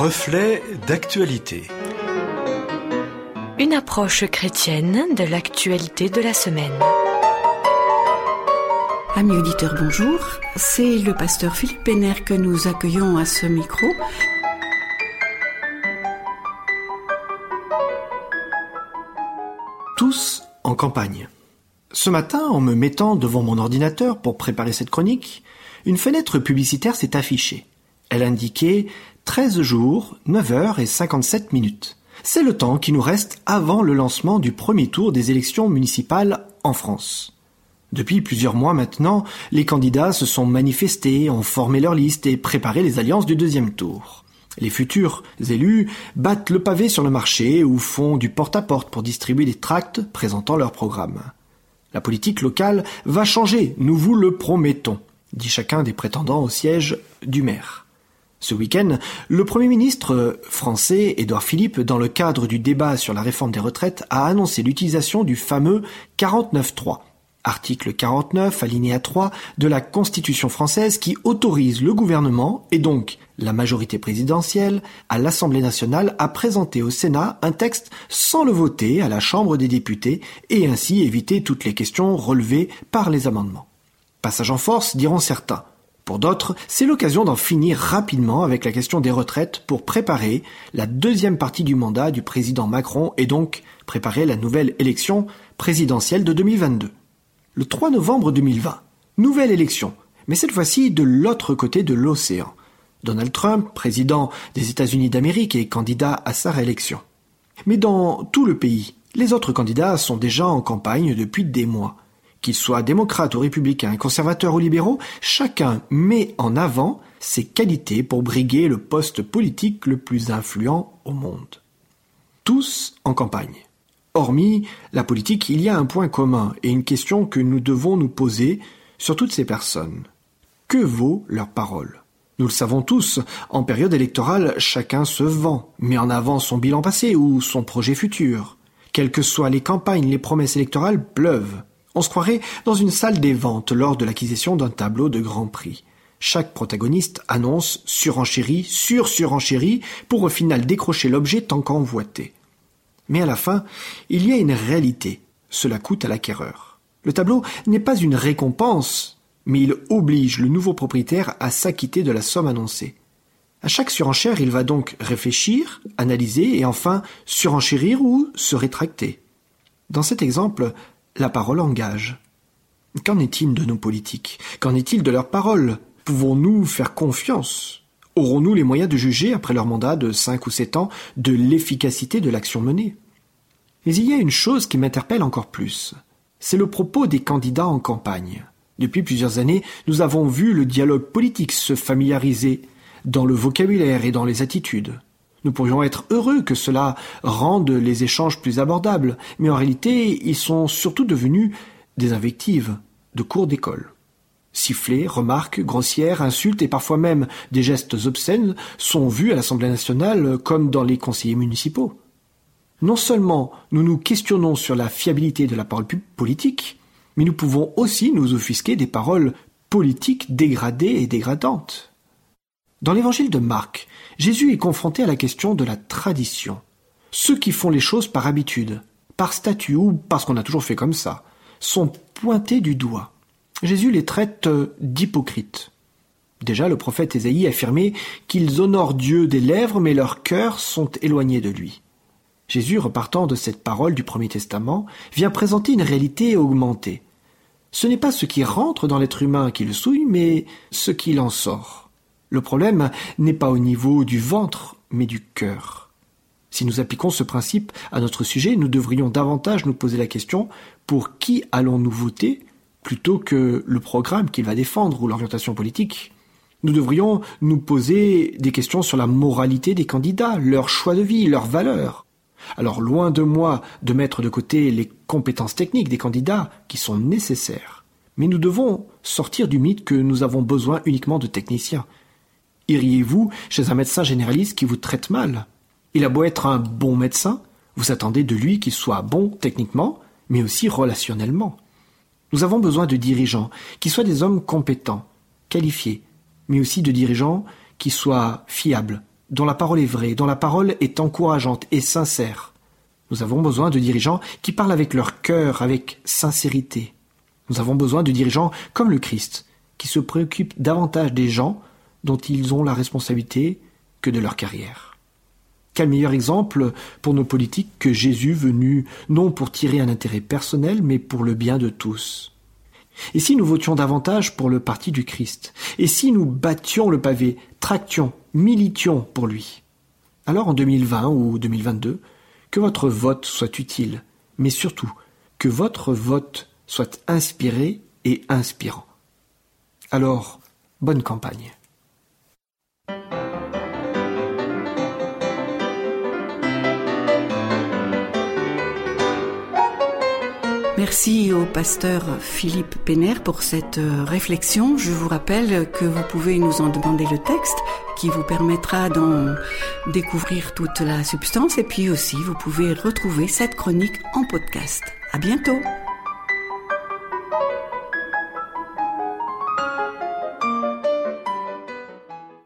Reflet d'actualité. Une approche chrétienne de l'actualité de la semaine. Amis auditeurs, bonjour. C'est le pasteur Philippe Penner que nous accueillons à ce micro. Tous en campagne. Ce matin, en me mettant devant mon ordinateur pour préparer cette chronique, une fenêtre publicitaire s'est affichée. Elle indiquait 13 jours, 9 heures et 57 minutes. C'est le temps qui nous reste avant le lancement du premier tour des élections municipales en France. Depuis plusieurs mois maintenant, les candidats se sont manifestés, ont formé leur liste et préparé les alliances du deuxième tour. Les futurs élus battent le pavé sur le marché ou font du porte-à-porte pour distribuer des tracts présentant leur programme. La politique locale va changer, nous vous le promettons, dit chacun des prétendants au siège du maire. Ce week-end, le Premier ministre français, Édouard Philippe, dans le cadre du débat sur la réforme des retraites, a annoncé l'utilisation du fameux 49.3, article 49, alinéa 3 de la Constitution française qui autorise le gouvernement, et donc la majorité présidentielle, à l'Assemblée nationale à présenter au Sénat un texte sans le voter à la Chambre des députés et ainsi éviter toutes les questions relevées par les amendements. Passage en force, diront certains. Pour d'autres, c'est l'occasion d'en finir rapidement avec la question des retraites pour préparer la deuxième partie du mandat du président Macron et donc préparer la nouvelle élection présidentielle de 2022. Le 3 novembre 2020, nouvelle élection, mais cette fois-ci de l'autre côté de l'océan. Donald Trump, président des États-Unis d'Amérique, est candidat à sa réélection. Mais dans tout le pays, les autres candidats sont déjà en campagne depuis des mois. Qu'ils soient démocrates ou républicains, conservateurs ou libéraux, chacun met en avant ses qualités pour briguer le poste politique le plus influent au monde. Tous en campagne. Hormis la politique, il y a un point commun et une question que nous devons nous poser sur toutes ces personnes. Que vaut leur parole? Nous le savons tous, en période électorale, chacun se vend, met en avant son bilan passé ou son projet futur. Quelles que soient les campagnes, les promesses électorales pleuvent. On se croirait dans une salle des ventes lors de l'acquisition d'un tableau de grand prix. Chaque protagoniste annonce surenchérie, sur-surenchérie, pour au final décrocher l'objet tant qu'envoûté. Mais à la fin, il y a une réalité. Cela coûte à l'acquéreur. Le tableau n'est pas une récompense, mais il oblige le nouveau propriétaire à s'acquitter de la somme annoncée. À chaque surenchère, il va donc réfléchir, analyser et enfin surenchérir ou se rétracter. Dans cet exemple, la parole engage. Qu'en est-il de nos politiques? Qu'en est-il de leurs paroles? Pouvons-nous faire confiance? Aurons-nous les moyens de juger, après leur mandat de cinq ou sept ans, de l'efficacité de l'action menée? Mais il y a une chose qui m'interpelle encore plus. C'est le propos des candidats en campagne. Depuis plusieurs années, nous avons vu le dialogue politique se familiariser dans le vocabulaire et dans les attitudes. Nous pourrions être heureux que cela rende les échanges plus abordables, mais en réalité, ils sont surtout devenus des invectives de cours d'école. Sifflets, remarques, grossières, insultes et parfois même des gestes obscènes sont vus à l'Assemblée nationale comme dans les conseillers municipaux. Non seulement nous nous questionnons sur la fiabilité de la parole politique, mais nous pouvons aussi nous offusquer des paroles politiques dégradées et dégradantes. Dans l'évangile de Marc, Jésus est confronté à la question de la tradition. Ceux qui font les choses par habitude, par statut ou parce qu'on a toujours fait comme ça, sont pointés du doigt. Jésus les traite euh, d'hypocrites. Déjà, le prophète Ésaïe affirmait qu'ils honorent Dieu des lèvres, mais leurs cœurs sont éloignés de lui. Jésus, repartant de cette parole du Premier Testament, vient présenter une réalité augmentée. Ce n'est pas ce qui rentre dans l'être humain qui le souille, mais ce qu'il en sort. Le problème n'est pas au niveau du ventre, mais du cœur. Si nous appliquons ce principe à notre sujet, nous devrions davantage nous poser la question pour qui allons-nous voter plutôt que le programme qu'il va défendre ou l'orientation politique? Nous devrions nous poser des questions sur la moralité des candidats, leur choix de vie, leurs valeurs. Alors loin de moi de mettre de côté les compétences techniques des candidats qui sont nécessaires. Mais nous devons sortir du mythe que nous avons besoin uniquement de techniciens. Iriez-vous chez un médecin généraliste qui vous traite mal? Il a beau être un bon médecin, vous attendez de lui qu'il soit bon techniquement, mais aussi relationnellement. Nous avons besoin de dirigeants qui soient des hommes compétents, qualifiés, mais aussi de dirigeants qui soient fiables, dont la parole est vraie, dont la parole est encourageante et sincère. Nous avons besoin de dirigeants qui parlent avec leur cœur, avec sincérité. Nous avons besoin de dirigeants comme le Christ, qui se préoccupent davantage des gens dont ils ont la responsabilité que de leur carrière. Quel meilleur exemple pour nos politiques que Jésus venu non pour tirer un intérêt personnel, mais pour le bien de tous? Et si nous votions davantage pour le parti du Christ? Et si nous battions le pavé, tractions, militions pour lui? Alors en 2020 ou 2022, que votre vote soit utile, mais surtout que votre vote soit inspiré et inspirant. Alors, bonne campagne. Merci au pasteur Philippe Péner pour cette euh, réflexion. Je vous rappelle que vous pouvez nous en demander le texte qui vous permettra d'en découvrir toute la substance et puis aussi vous pouvez retrouver cette chronique en podcast. À bientôt!